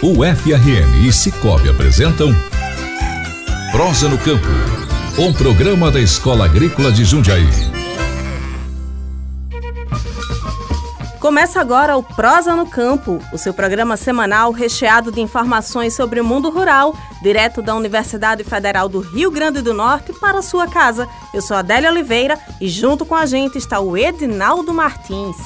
O FRN e Cicobi apresentam Prosa no Campo, um programa da Escola Agrícola de Jundiaí. Começa agora o Prosa no Campo, o seu programa semanal recheado de informações sobre o mundo rural, direto da Universidade Federal do Rio Grande do Norte para sua casa. Eu sou Adélia Oliveira e junto com a gente está o Edinaldo Martins.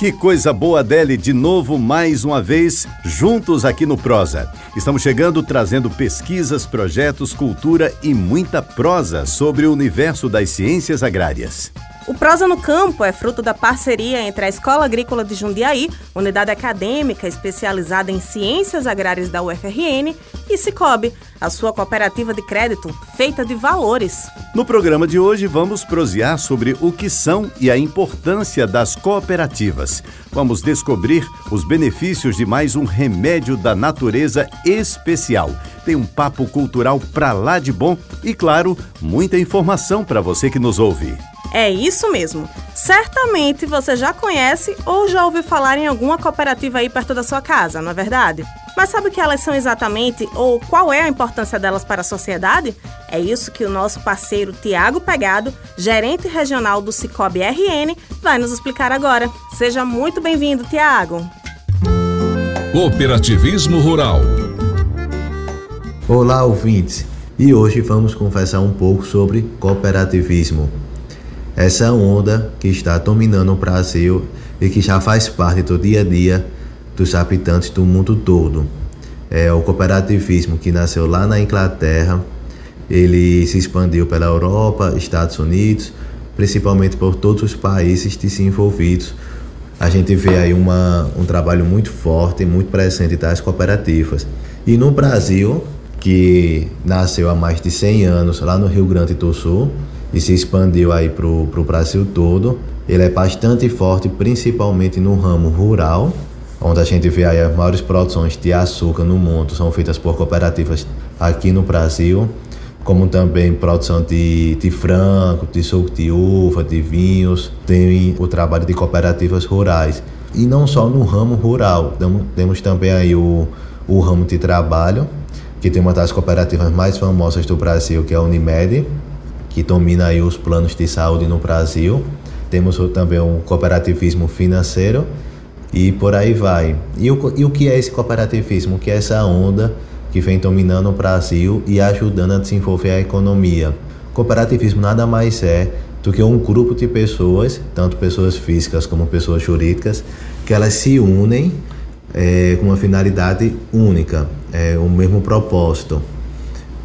Que coisa boa, Adele, de novo, mais uma vez, juntos aqui no Prosa. Estamos chegando trazendo pesquisas, projetos, cultura e muita prosa sobre o universo das ciências agrárias. O Prosa no Campo é fruto da parceria entre a Escola Agrícola de Jundiaí, unidade acadêmica especializada em ciências agrárias da UFRN, e Cicobi, a sua cooperativa de crédito feita de valores. No programa de hoje vamos prosear sobre o que são e a importância das cooperativas. Vamos descobrir os benefícios de mais um remédio da natureza especial. Tem um papo cultural pra lá de bom e, claro, muita informação para você que nos ouve. É isso mesmo. Certamente você já conhece ou já ouviu falar em alguma cooperativa aí perto da sua casa, não é verdade? Mas sabe o que elas são exatamente ou qual é a importância delas para a sociedade? É isso que o nosso parceiro Tiago Pegado, gerente regional do Cicobi RN, vai nos explicar agora. Seja muito bem-vindo, Tiago. Cooperativismo Rural. Olá, ouvintes. E hoje vamos conversar um pouco sobre cooperativismo. Essa onda que está dominando o Brasil e que já faz parte do dia a dia dos habitantes do mundo todo. É o cooperativismo que nasceu lá na Inglaterra, ele se expandiu pela Europa, Estados Unidos, principalmente por todos os países desenvolvidos. A gente vê aí uma, um trabalho muito forte, muito presente das cooperativas. E no Brasil, que nasceu há mais de 100 anos lá no Rio Grande do Sul, e se expandiu aí para o Brasil todo. Ele é bastante forte, principalmente no ramo rural, onde a gente vê aí as maiores produções de açúcar no mundo são feitas por cooperativas aqui no Brasil, como também produção de, de frango, de suco de uva, de vinhos, tem o trabalho de cooperativas rurais. E não só no ramo rural, temos também aí o, o ramo de trabalho, que tem uma das cooperativas mais famosas do Brasil, que é a Unimed, que domina aí os planos de saúde no Brasil. Temos também um cooperativismo financeiro e por aí vai. E o, e o que é esse cooperativismo? O que é essa onda que vem dominando o Brasil e ajudando a desenvolver a economia? Cooperativismo nada mais é do que um grupo de pessoas, tanto pessoas físicas como pessoas jurídicas, que elas se unem é, com uma finalidade única, é, o mesmo propósito.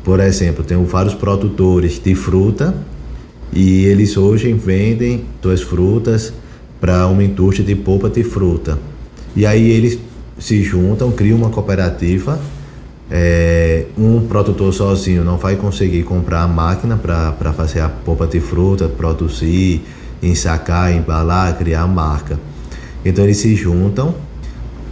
Por exemplo, tenho vários produtores de fruta e eles hoje vendem suas frutas para uma indústria de polpa de fruta. E aí eles se juntam, criam uma cooperativa. É, um produtor sozinho não vai conseguir comprar a máquina para fazer a polpa de fruta, produzir, ensacar, embalar, criar a marca. Então eles se juntam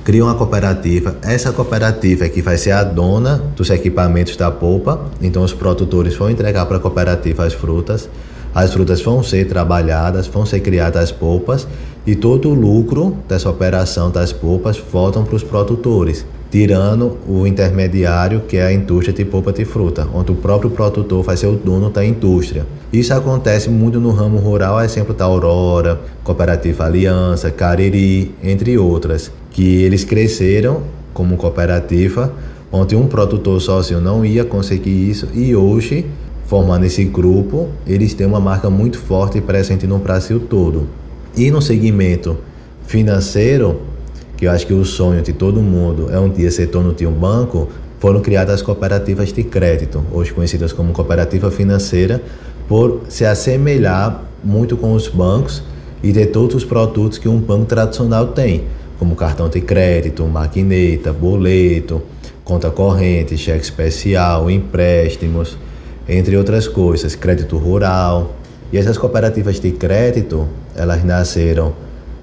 cria uma cooperativa. Essa cooperativa é que vai ser a dona dos equipamentos da polpa. Então os produtores vão entregar para a cooperativa as frutas. As frutas vão ser trabalhadas, vão ser criadas as polpas e todo o lucro dessa operação das polpas voltam para os produtores, tirando o intermediário que é a indústria de polpa de fruta, onde o próprio produtor vai ser o dono da indústria. Isso acontece muito no ramo rural, exemplo da Aurora, Cooperativa Aliança, Cariri, entre outras que eles cresceram como cooperativa, onde um produtor sozinho não ia conseguir isso e hoje, formando esse grupo, eles têm uma marca muito forte e presente no Brasil todo. E no segmento financeiro, que eu acho que o sonho de todo mundo é um dia ser dono de um banco, foram criadas as cooperativas de crédito, hoje conhecidas como cooperativa financeira, por se assemelhar muito com os bancos e ter todos os produtos que um banco tradicional tem como cartão de crédito, maquineta, boleto, conta corrente, cheque especial, empréstimos, entre outras coisas, crédito rural. E essas cooperativas de crédito, elas nasceram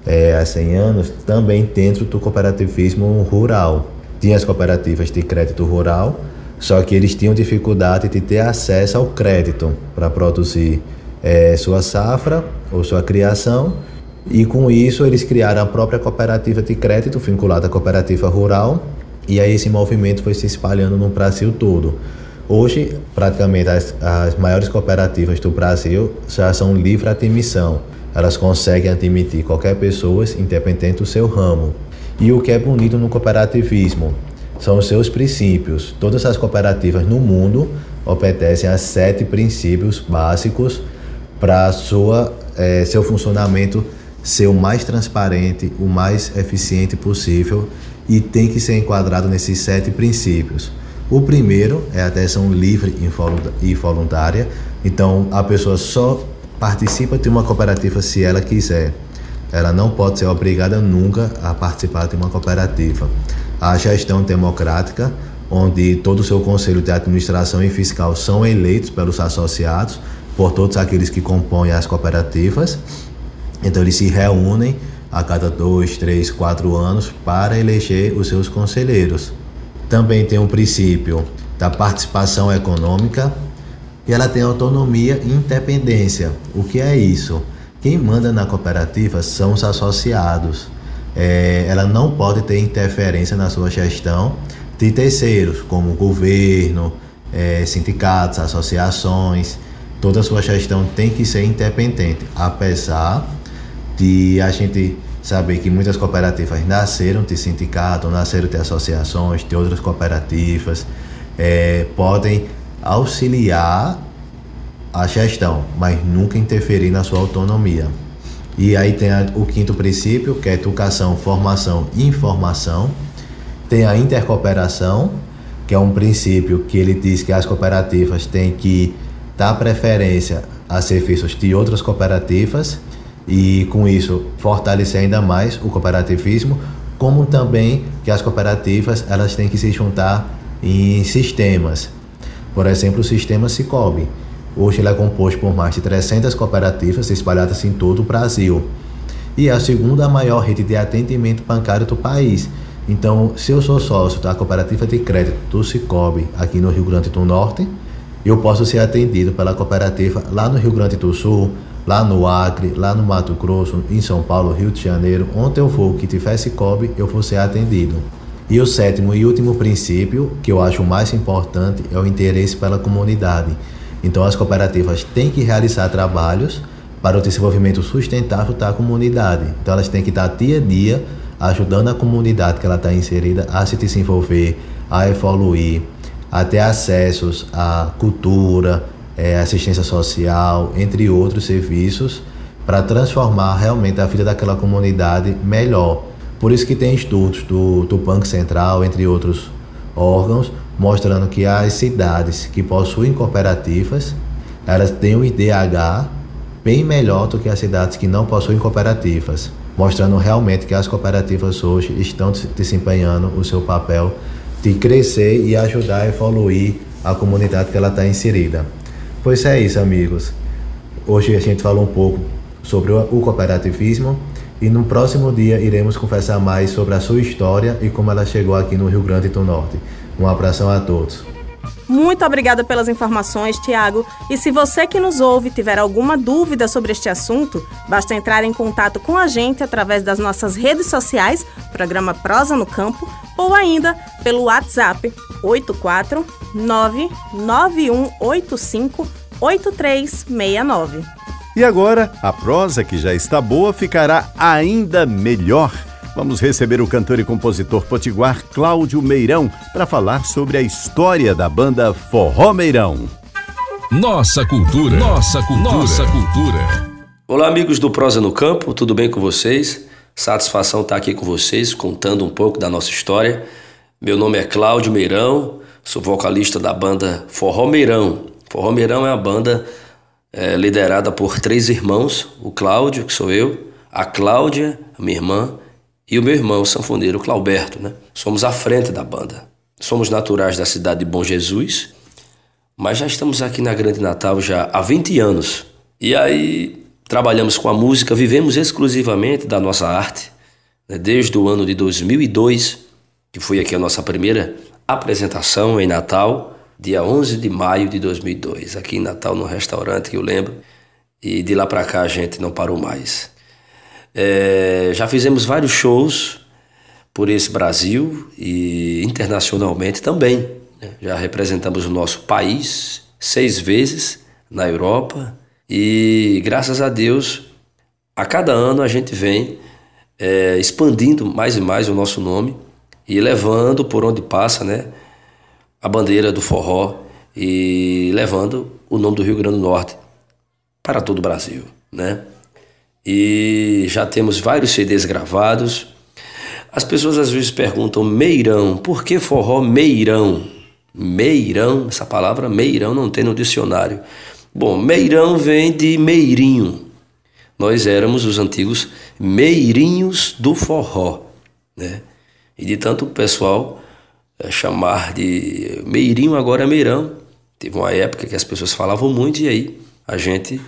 é, há 100 anos também dentro do cooperativismo rural. Tinha as cooperativas de crédito rural, só que eles tinham dificuldade de ter acesso ao crédito para produzir é, sua safra ou sua criação e com isso eles criaram a própria cooperativa de crédito vinculada à cooperativa rural E aí esse movimento foi se espalhando no Brasil todo. Hoje, praticamente as, as maiores cooperativas do Brasil já são livre admissão. Elas conseguem admitir qualquer pessoa, independente do seu ramo. E o que é bonito no cooperativismo são os seus princípios. Todas as cooperativas no mundo obedecem a sete princípios básicos para é, seu funcionamento ser o mais transparente, o mais eficiente possível e tem que ser enquadrado nesses sete princípios. O primeiro é a adesão livre e voluntária, então a pessoa só participa de uma cooperativa se ela quiser. Ela não pode ser obrigada nunca a participar de uma cooperativa. A gestão democrática, onde todo o seu conselho de administração e fiscal são eleitos pelos associados, por todos aqueles que compõem as cooperativas. Então eles se reúnem a cada dois, três, quatro anos para eleger os seus conselheiros. Também tem o um princípio da participação econômica e ela tem autonomia e independência. O que é isso? Quem manda na cooperativa são os associados. É, ela não pode ter interferência na sua gestão de terceiros, como governo, é, sindicatos, associações. Toda a sua gestão tem que ser independente, apesar de a gente saber que muitas cooperativas nasceram de sindicato, nasceram de associações, de outras cooperativas, é, podem auxiliar a gestão, mas nunca interferir na sua autonomia. E aí tem a, o quinto princípio, que é educação, formação e informação. Tem a intercooperação, que é um princípio que ele diz que as cooperativas têm que dar preferência a serviços de outras cooperativas e com isso fortalecer ainda mais o cooperativismo, como também que as cooperativas elas têm que se juntar em sistemas. Por exemplo, o sistema Cicobi. Hoje ele é composto por mais de 300 cooperativas espalhadas em todo o Brasil. E é a segunda maior rede de atendimento bancário do país. Então, se eu sou sócio da cooperativa de crédito do Cicobi aqui no Rio Grande do Norte, eu posso ser atendido pela cooperativa lá no Rio Grande do Sul, lá no Acre, lá no Mato Grosso, em São Paulo, Rio de Janeiro, onde eu for que tiver Cicobi, eu vou ser atendido. E o sétimo e último princípio, que eu acho mais importante, é o interesse pela comunidade. Então as cooperativas têm que realizar trabalhos para o desenvolvimento sustentável da comunidade. Então elas têm que estar dia a dia ajudando a comunidade que ela está inserida a se desenvolver, a evoluir, a ter acessos à cultura, é, assistência social, entre outros serviços, para transformar realmente a vida daquela comunidade melhor. Por isso que tem estudos do, do Banco Central, entre outros órgãos, mostrando que as cidades que possuem cooperativas, elas têm um IDH bem melhor do que as cidades que não possuem cooperativas, mostrando realmente que as cooperativas hoje estão desempenhando o seu papel de crescer e ajudar a evoluir a comunidade que ela está inserida. Pois é isso, amigos. Hoje a gente falou um pouco sobre o cooperativismo e no próximo dia iremos conversar mais sobre a sua história e como ela chegou aqui no Rio Grande do Norte. Um abração a todos. Muito obrigada pelas informações, Tiago. E se você que nos ouve tiver alguma dúvida sobre este assunto, basta entrar em contato com a gente através das nossas redes sociais, programa Prosa no Campo, ou ainda pelo WhatsApp 84991858369. E agora, a prosa que já está boa ficará ainda melhor Vamos receber o cantor e compositor potiguar Cláudio Meirão para falar sobre a história da banda Forró Meirão. Nossa cultura, nossa cultura, nossa cultura. Olá, amigos do Prosa no Campo, tudo bem com vocês? Satisfação estar aqui com vocês, contando um pouco da nossa história. Meu nome é Cláudio Meirão, sou vocalista da banda Forró Meirão. Forró Meirão é uma banda é, liderada por três irmãos: o Cláudio, que sou eu, a Cláudia, a minha irmã, e o meu irmão, o sanfoneiro Clauberto, né? Somos à frente da banda. Somos naturais da cidade de Bom Jesus, mas já estamos aqui na Grande Natal já há 20 anos. E aí trabalhamos com a música, vivemos exclusivamente da nossa arte, né? desde o ano de 2002, que foi aqui a nossa primeira apresentação em Natal, dia 11 de maio de 2002, aqui em Natal, no restaurante que eu lembro. E de lá para cá a gente não parou mais. É, já fizemos vários shows por esse Brasil e internacionalmente também. Né? Já representamos o nosso país seis vezes na Europa e, graças a Deus, a cada ano a gente vem é, expandindo mais e mais o nosso nome e levando por onde passa né, a bandeira do forró e levando o nome do Rio Grande do Norte para todo o Brasil. Né? E já temos vários CDs gravados. As pessoas às vezes perguntam, Meirão, por que forró Meirão? Meirão, essa palavra Meirão não tem no dicionário. Bom, Meirão vem de Meirinho. Nós éramos os antigos Meirinhos do forró, né? E de tanto o pessoal é, chamar de Meirinho agora é Meirão. Teve uma época que as pessoas falavam muito e aí a gente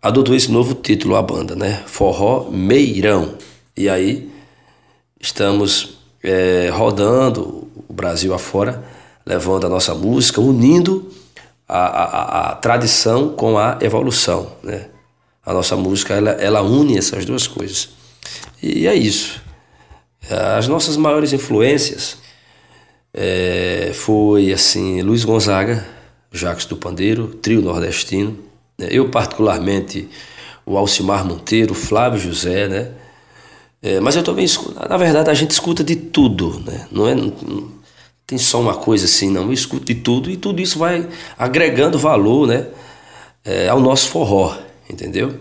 adotou esse novo título à banda, né? Forró Meirão. E aí estamos é, rodando o Brasil afora levando a nossa música, unindo a, a, a tradição com a evolução. Né? A nossa música ela, ela une essas duas coisas. E é isso. As nossas maiores influências é, foi assim Luiz Gonzaga, Jacques do Pandeiro, trio nordestino. Eu particularmente o Alcimar Monteiro, Flávio José, né? É, mas eu também escuto, na verdade a gente escuta de tudo, né? Não é, tem só uma coisa assim, não. Eu escuto de tudo e tudo isso vai agregando valor, né? É, ao nosso forró, entendeu?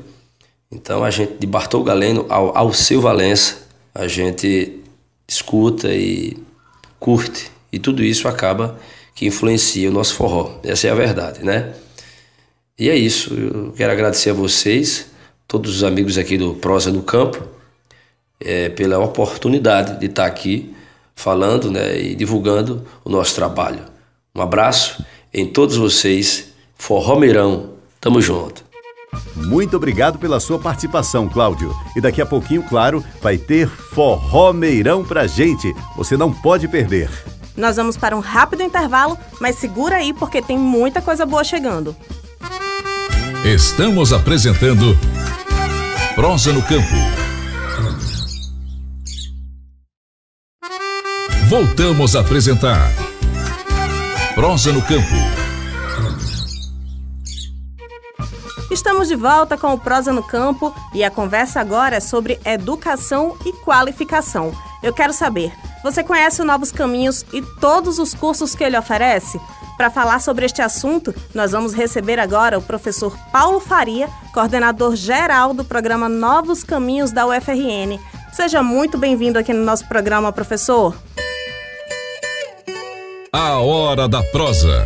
Então a gente, de Bartol Galeno ao, ao seu Valença, a gente escuta e curte. E tudo isso acaba que influencia o nosso forró. Essa é a verdade, né? E é isso. Eu quero agradecer a vocês, todos os amigos aqui do Prosa no Campo, é, pela oportunidade de estar aqui falando né, e divulgando o nosso trabalho. Um abraço em todos vocês. Forró Meirão, tamo junto. Muito obrigado pela sua participação, Cláudio. E daqui a pouquinho, claro, vai ter Forró Meirão pra gente. Você não pode perder. Nós vamos para um rápido intervalo, mas segura aí porque tem muita coisa boa chegando. Estamos apresentando Prosa no Campo. Voltamos a apresentar Prosa no Campo. Estamos de volta com o Prosa no Campo e a conversa agora é sobre educação e qualificação. Eu quero saber, você conhece o Novos Caminhos e todos os cursos que ele oferece? Para falar sobre este assunto, nós vamos receber agora o professor Paulo Faria, coordenador geral do programa Novos Caminhos da UFRN. Seja muito bem-vindo aqui no nosso programa, professor. A Hora da Prosa.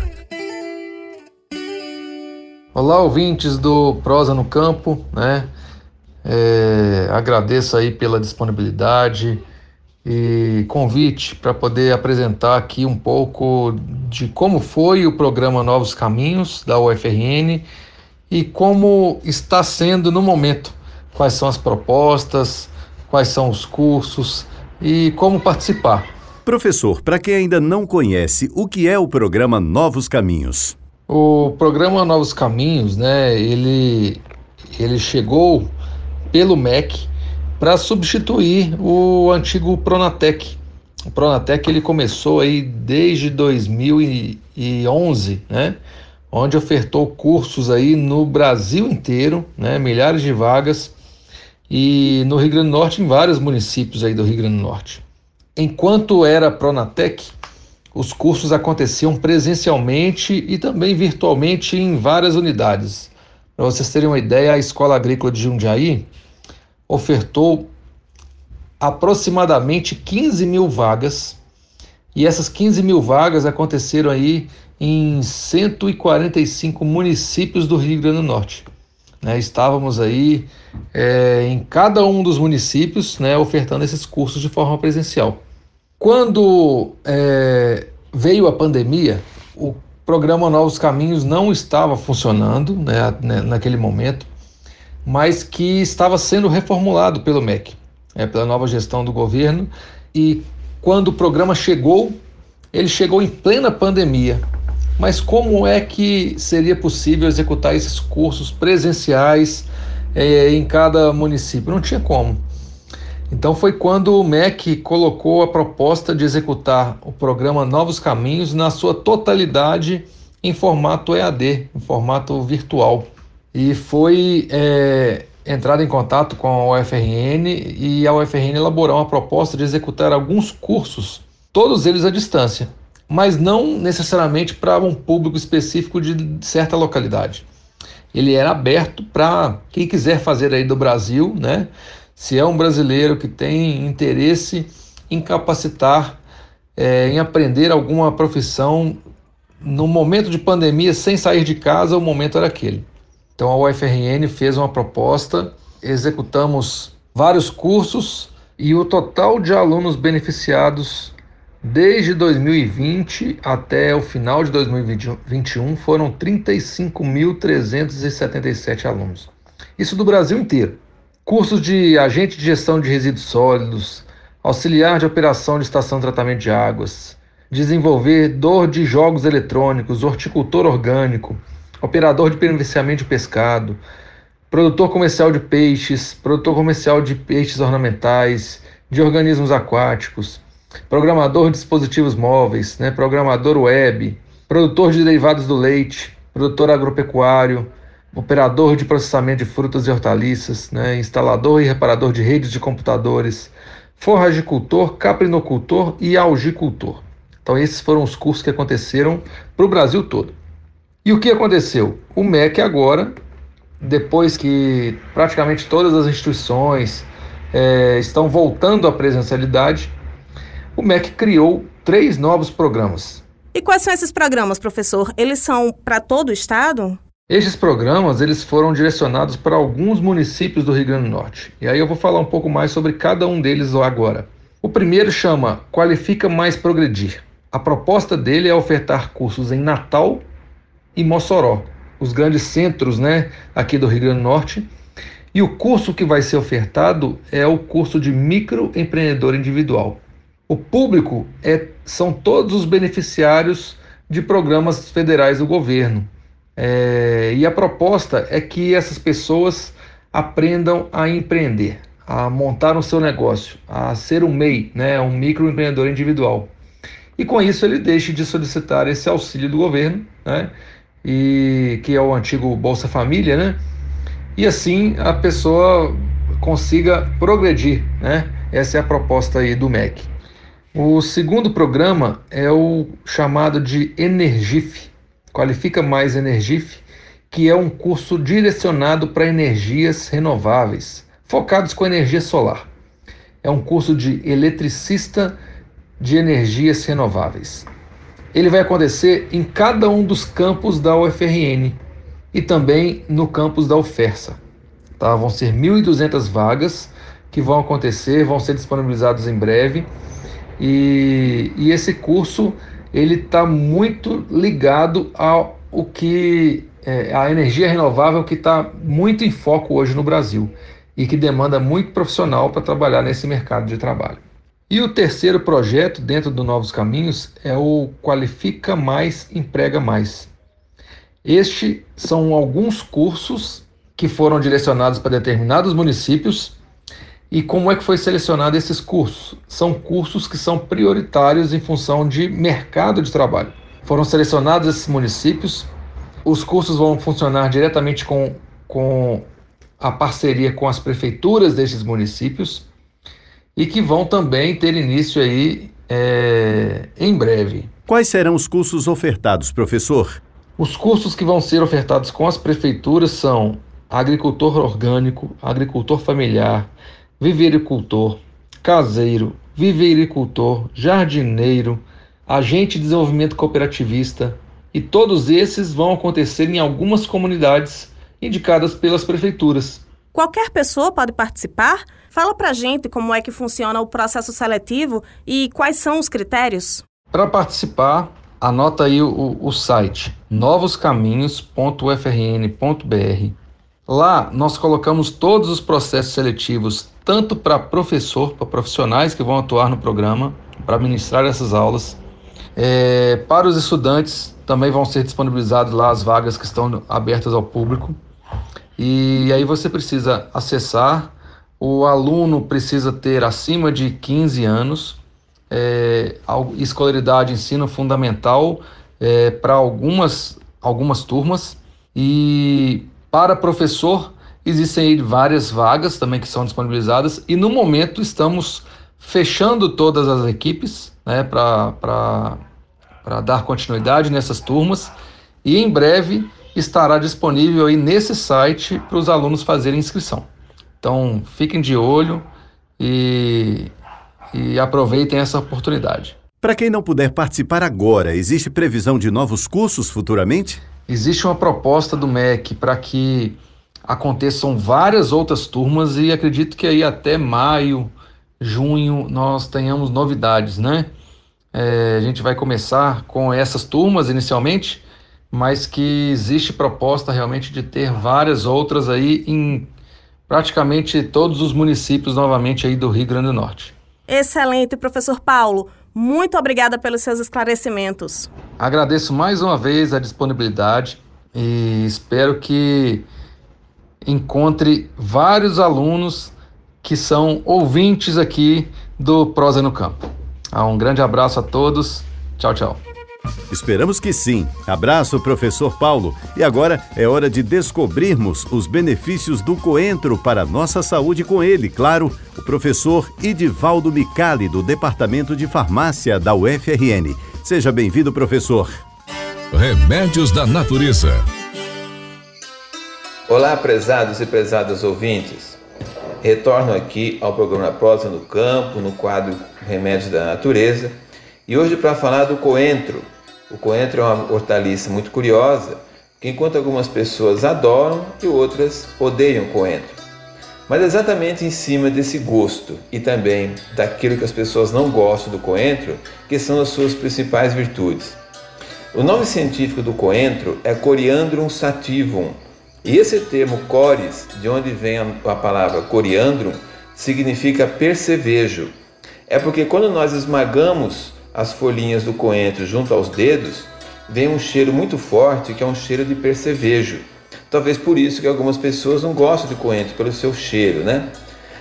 Olá, ouvintes do Prosa no Campo, né? É, agradeço aí pela disponibilidade e convite para poder apresentar aqui um pouco de como foi o programa Novos Caminhos da UFRN e como está sendo no momento. Quais são as propostas, quais são os cursos e como participar. Professor, para quem ainda não conhece, o que é o programa Novos Caminhos? O programa Novos Caminhos, né, ele, ele chegou pelo MEC para substituir o antigo Pronatec. O Pronatec ele começou aí desde 2011, né, onde ofertou cursos aí no Brasil inteiro, né, milhares de vagas e no Rio Grande do Norte, em vários municípios aí do Rio Grande do Norte. Enquanto era Pronatec, os cursos aconteciam presencialmente e também virtualmente em várias unidades. Para vocês terem uma ideia, a Escola Agrícola de Jundiaí ofertou aproximadamente 15 mil vagas e essas 15 mil vagas aconteceram aí em 145 municípios do Rio Grande do Norte. Né? Estávamos aí é, em cada um dos municípios né, ofertando esses cursos de forma presencial. Quando é, veio a pandemia, o programa Novos Caminhos não estava funcionando né, né naquele momento, mas que estava sendo reformulado pelo MEC, é, pela nova gestão do governo. E quando o programa chegou, ele chegou em plena pandemia. Mas como é que seria possível executar esses cursos presenciais é, em cada município? Não tinha como. Então foi quando o MEC colocou a proposta de executar o programa Novos Caminhos na sua totalidade em formato EAD, em formato virtual. E foi é, em contato com a UFRN e a UFRN elaborou uma proposta de executar alguns cursos, todos eles à distância, mas não necessariamente para um público específico de certa localidade. Ele era aberto para quem quiser fazer aí do Brasil, né? Se é um brasileiro que tem interesse em capacitar, é, em aprender alguma profissão no momento de pandemia sem sair de casa, o momento era aquele. Então a UFRN fez uma proposta, executamos vários cursos e o total de alunos beneficiados desde 2020 até o final de 2021 foram 35.377 alunos. Isso do Brasil inteiro. Cursos de agente de gestão de resíduos sólidos, auxiliar de operação de estação de tratamento de águas, desenvolvedor de jogos eletrônicos, horticultor orgânico, operador de beneficiamento de pescado, produtor comercial de peixes, produtor comercial de peixes ornamentais, de organismos aquáticos, programador de dispositivos móveis, né, programador web, produtor de derivados do leite, produtor agropecuário, operador de processamento de frutas e hortaliças, né, instalador e reparador de redes de computadores, forragicultor, caprinocultor e algicultor. Então esses foram os cursos que aconteceram para o Brasil todo. E o que aconteceu? O MEC agora, depois que praticamente todas as instituições é, estão voltando à presencialidade, o MEC criou três novos programas. E quais são esses programas, professor? Eles são para todo o estado? Estes programas eles foram direcionados para alguns municípios do Rio Grande do Norte. E aí eu vou falar um pouco mais sobre cada um deles agora. O primeiro chama Qualifica Mais Progredir. A proposta dele é ofertar cursos em Natal, e Mossoró, os grandes centros né, aqui do Rio Grande do Norte. E o curso que vai ser ofertado é o curso de microempreendedor individual. O público é, são todos os beneficiários de programas federais do governo. É, e a proposta é que essas pessoas aprendam a empreender, a montar o seu negócio, a ser um MEI, né, um microempreendedor individual. E com isso ele deixe de solicitar esse auxílio do governo, né, e que é o antigo Bolsa Família, né? E assim a pessoa consiga progredir, né? Essa é a proposta aí do MEC. O segundo programa é o chamado de Energif, Qualifica Mais Energif, que é um curso direcionado para energias renováveis, focados com energia solar. É um curso de eletricista de energias renováveis ele vai acontecer em cada um dos campos da UFRN e também no campus da UFERSA. Tá? Vão ser 1.200 vagas que vão acontecer, vão ser disponibilizadas em breve. E, e esse curso ele está muito ligado ao o que é, a energia renovável que está muito em foco hoje no Brasil e que demanda muito profissional para trabalhar nesse mercado de trabalho. E o terceiro projeto dentro do Novos Caminhos é o Qualifica Mais, Emprega Mais. Estes são alguns cursos que foram direcionados para determinados municípios. E como é que foi selecionado esses cursos? São cursos que são prioritários em função de mercado de trabalho. Foram selecionados esses municípios. Os cursos vão funcionar diretamente com, com a parceria com as prefeituras destes municípios e que vão também ter início aí é, em breve. Quais serão os cursos ofertados, professor? Os cursos que vão ser ofertados com as prefeituras são agricultor orgânico, agricultor familiar, vivericultor, caseiro, vivericultor, jardineiro, agente de desenvolvimento cooperativista, e todos esses vão acontecer em algumas comunidades indicadas pelas prefeituras. Qualquer pessoa pode participar? Fala pra gente como é que funciona o processo seletivo e quais são os critérios. Para participar, anota aí o, o site novoscaminhos.ufrn.br. Lá nós colocamos todos os processos seletivos, tanto para professor, para profissionais que vão atuar no programa, para ministrar essas aulas. É, para os estudantes, também vão ser disponibilizadas lá as vagas que estão abertas ao público. E aí você precisa acessar. O aluno precisa ter acima de 15 anos, é, escolaridade ensino fundamental é, para algumas, algumas turmas. E para professor existem várias vagas também que são disponibilizadas. E no momento estamos fechando todas as equipes né, para dar continuidade nessas turmas. E em breve estará disponível aí nesse site para os alunos fazerem inscrição. Então fiquem de olho e, e aproveitem essa oportunidade. Para quem não puder participar agora, existe previsão de novos cursos futuramente? Existe uma proposta do MEC para que aconteçam várias outras turmas e acredito que aí até maio, junho nós tenhamos novidades, né? É, a gente vai começar com essas turmas inicialmente, mas que existe proposta realmente de ter várias outras aí em praticamente todos os municípios novamente aí do Rio Grande do Norte. Excelente, professor Paulo. Muito obrigada pelos seus esclarecimentos. Agradeço mais uma vez a disponibilidade e espero que encontre vários alunos que são ouvintes aqui do Prosa no Campo. Ah, um grande abraço a todos. Tchau, tchau. Esperamos que sim. Abraço, professor Paulo. E agora é hora de descobrirmos os benefícios do coentro para a nossa saúde com ele, claro, o professor Idivaldo Micali, do Departamento de Farmácia da UFRN. Seja bem-vindo, professor. Remédios da Natureza. Olá, prezados e prezadas ouvintes. Retorno aqui ao programa Prosa no Campo, no quadro Remédios da Natureza, e hoje para falar do coentro. O coentro é uma hortaliça muito curiosa, que enquanto algumas pessoas adoram e outras odeiam coentro. Mas exatamente em cima desse gosto e também daquilo que as pessoas não gostam do coentro, que são as suas principais virtudes. O nome científico do coentro é Coriandrum sativum, e esse termo cores, de onde vem a palavra coriandrum, significa percevejo. É porque quando nós esmagamos as folhinhas do coentro junto aos dedos, vem um cheiro muito forte que é um cheiro de percevejo. Talvez por isso que algumas pessoas não gostam de coentro, pelo seu cheiro, né?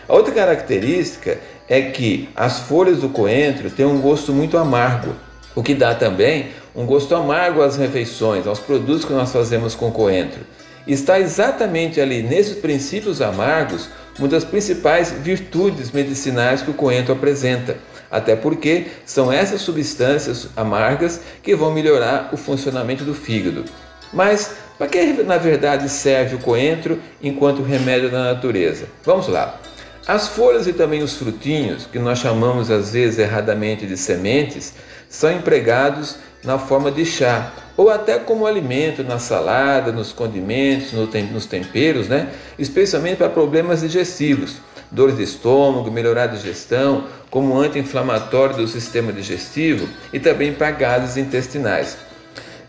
A outra característica é que as folhas do coentro têm um gosto muito amargo, o que dá também um gosto amargo às refeições, aos produtos que nós fazemos com coentro está exatamente ali nesses princípios amargos uma das principais virtudes medicinais que o coentro apresenta. Até porque são essas substâncias amargas que vão melhorar o funcionamento do fígado. Mas para que na verdade serve o coentro enquanto remédio da natureza? Vamos lá. As folhas e também os frutinhos, que nós chamamos às vezes erradamente de sementes, são empregados na forma de chá ou até como alimento na salada, nos condimentos, nos temperos, né? especialmente para problemas digestivos, dores de estômago, melhorar a digestão, como anti-inflamatório do sistema digestivo e também para gases intestinais.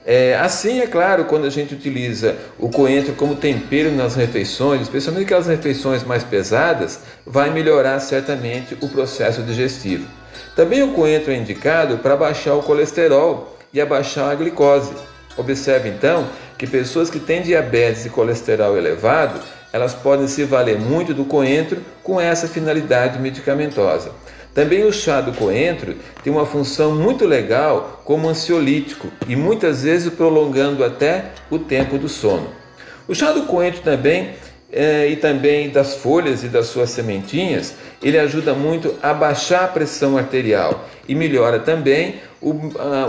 É, assim, é claro, quando a gente utiliza o coentro como tempero nas refeições, especialmente aquelas refeições mais pesadas, vai melhorar certamente o processo digestivo. Também o coentro é indicado para baixar o colesterol e abaixar a glicose. Observe então que pessoas que têm diabetes e colesterol elevado, elas podem se valer muito do coentro com essa finalidade medicamentosa. Também o chá do coentro tem uma função muito legal como ansiolítico e muitas vezes prolongando até o tempo do sono. O chá do coentro também é, e também das folhas e das suas sementinhas, ele ajuda muito a baixar a pressão arterial e melhora também o,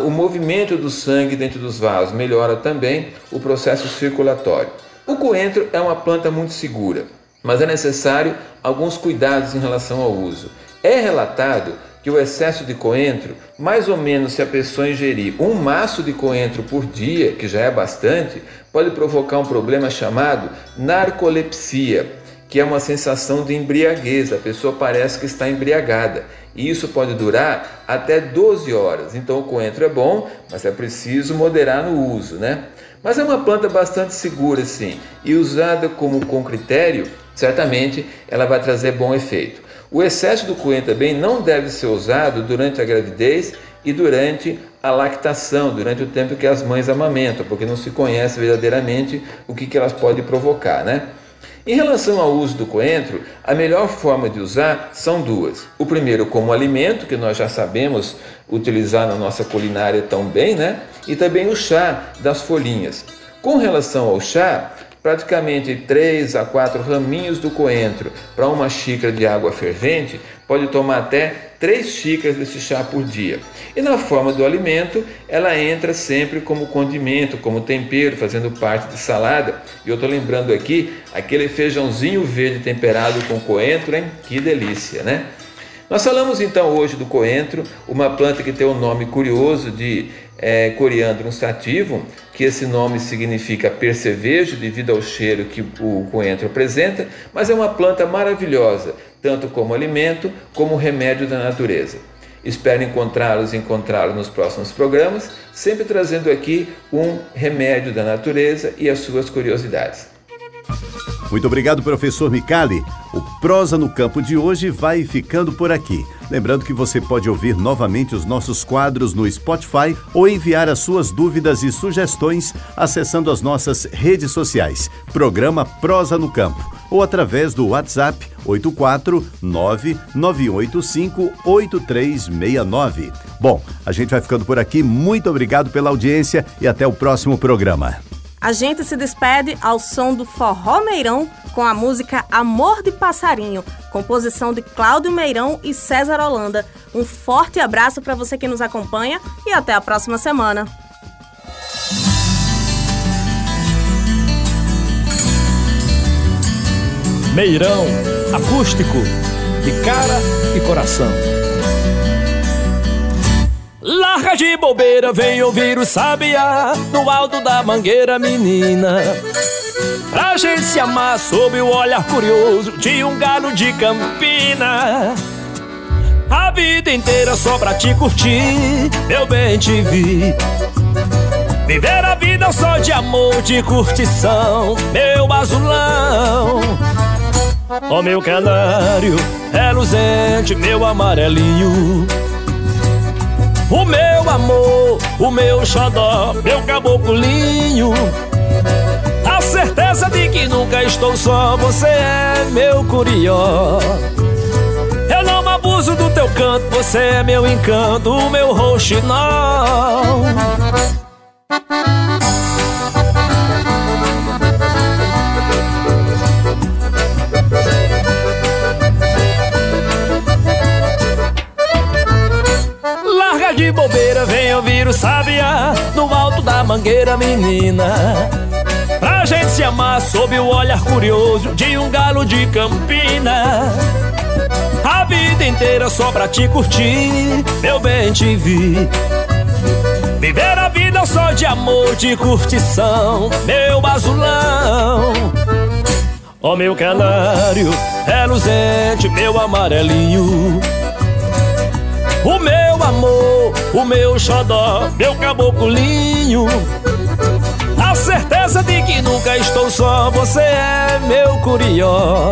o movimento do sangue dentro dos vasos, melhora também o processo circulatório. O coentro é uma planta muito segura, mas é necessário alguns cuidados em relação ao uso. É relatado que o excesso de coentro, mais ou menos se a pessoa ingerir um maço de coentro por dia, que já é bastante, pode provocar um problema chamado narcolepsia, que é uma sensação de embriaguez, a pessoa parece que está embriagada. E isso pode durar até 12 horas. Então o coentro é bom, mas é preciso moderar no uso, né? Mas é uma planta bastante segura, sim, e usada como com critério, certamente ela vai trazer bom efeito. O excesso do coentro também não deve ser usado durante a gravidez e durante a lactação, durante o tempo que as mães amamentam, porque não se conhece verdadeiramente o que, que elas podem provocar, né? Em relação ao uso do coentro, a melhor forma de usar são duas. O primeiro como alimento, que nós já sabemos utilizar na nossa culinária tão bem, né? E também o chá das folhinhas. Com relação ao chá, praticamente 3 a 4 raminhos do coentro para uma xícara de água fervente, pode tomar até 3 xícaras desse chá por dia. E na forma do alimento, ela entra sempre como condimento, como tempero, fazendo parte de salada. E eu estou lembrando aqui aquele feijãozinho verde temperado com coentro, hein? Que delícia, né? Nós falamos então hoje do coentro, uma planta que tem um nome curioso de é, Coriandrum sativum, que esse nome significa percevejo devido ao cheiro que o coentro apresenta, mas é uma planta maravilhosa, tanto como alimento como remédio da natureza. Espero encontrá-los e encontrá-los nos próximos programas, sempre trazendo aqui um remédio da natureza e as suas curiosidades. Muito obrigado, professor Micali. O Prosa no Campo de hoje vai ficando por aqui. Lembrando que você pode ouvir novamente os nossos quadros no Spotify ou enviar as suas dúvidas e sugestões acessando as nossas redes sociais. Programa Prosa no Campo ou através do WhatsApp 849-9885-8369. Bom, a gente vai ficando por aqui. Muito obrigado pela audiência e até o próximo programa. A gente se despede ao som do Forró Meirão com a música Amor de Passarinho, composição de Cláudio Meirão e César Holanda. Um forte abraço para você que nos acompanha e até a próxima semana. Meirão, acústico, de cara e coração. Larga de bobeira, vem ouvir o sabiá no alto da mangueira, menina. Pra gente se amar sob o olhar curioso de um galo de campina. A vida inteira só pra te curtir, eu bem te vi. Viver a vida só de amor, de curtição, meu azulão. Ó oh, meu canário, reluzente, meu amarelinho. O meu amor, o meu xodó, meu caboclinho. A certeza de que nunca estou só, você é meu curió. Eu não abuso do teu canto, você é meu encanto, o meu roxinol bobeira, vem ouvir o sabiá No alto da mangueira, menina. Pra gente se amar sob o olhar curioso De um galo de campina. A vida inteira só pra te curtir Meu bem te vi. Viver a vida só de amor, de curtição Meu basulão. Ó oh, meu canário, reluzente, meu amarelinho. O meu amor, o meu xodó, meu caboclinho. A certeza de que nunca estou só, você é meu curió.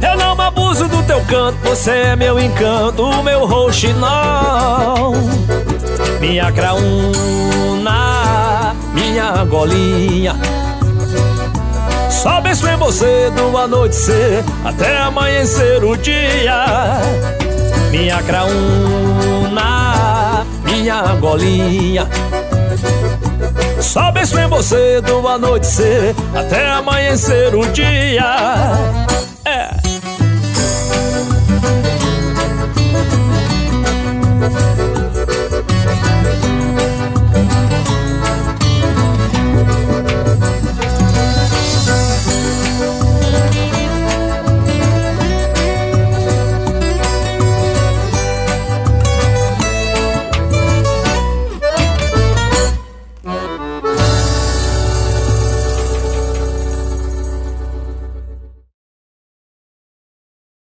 Eu não abuso do teu canto, você é meu encanto, o meu roxinol Minha craúna, minha golinha. Só penso em você do anoitecer até amanhecer o dia. Minha craúna, minha golinha. Só penso em você do anoitecer até amanhecer o dia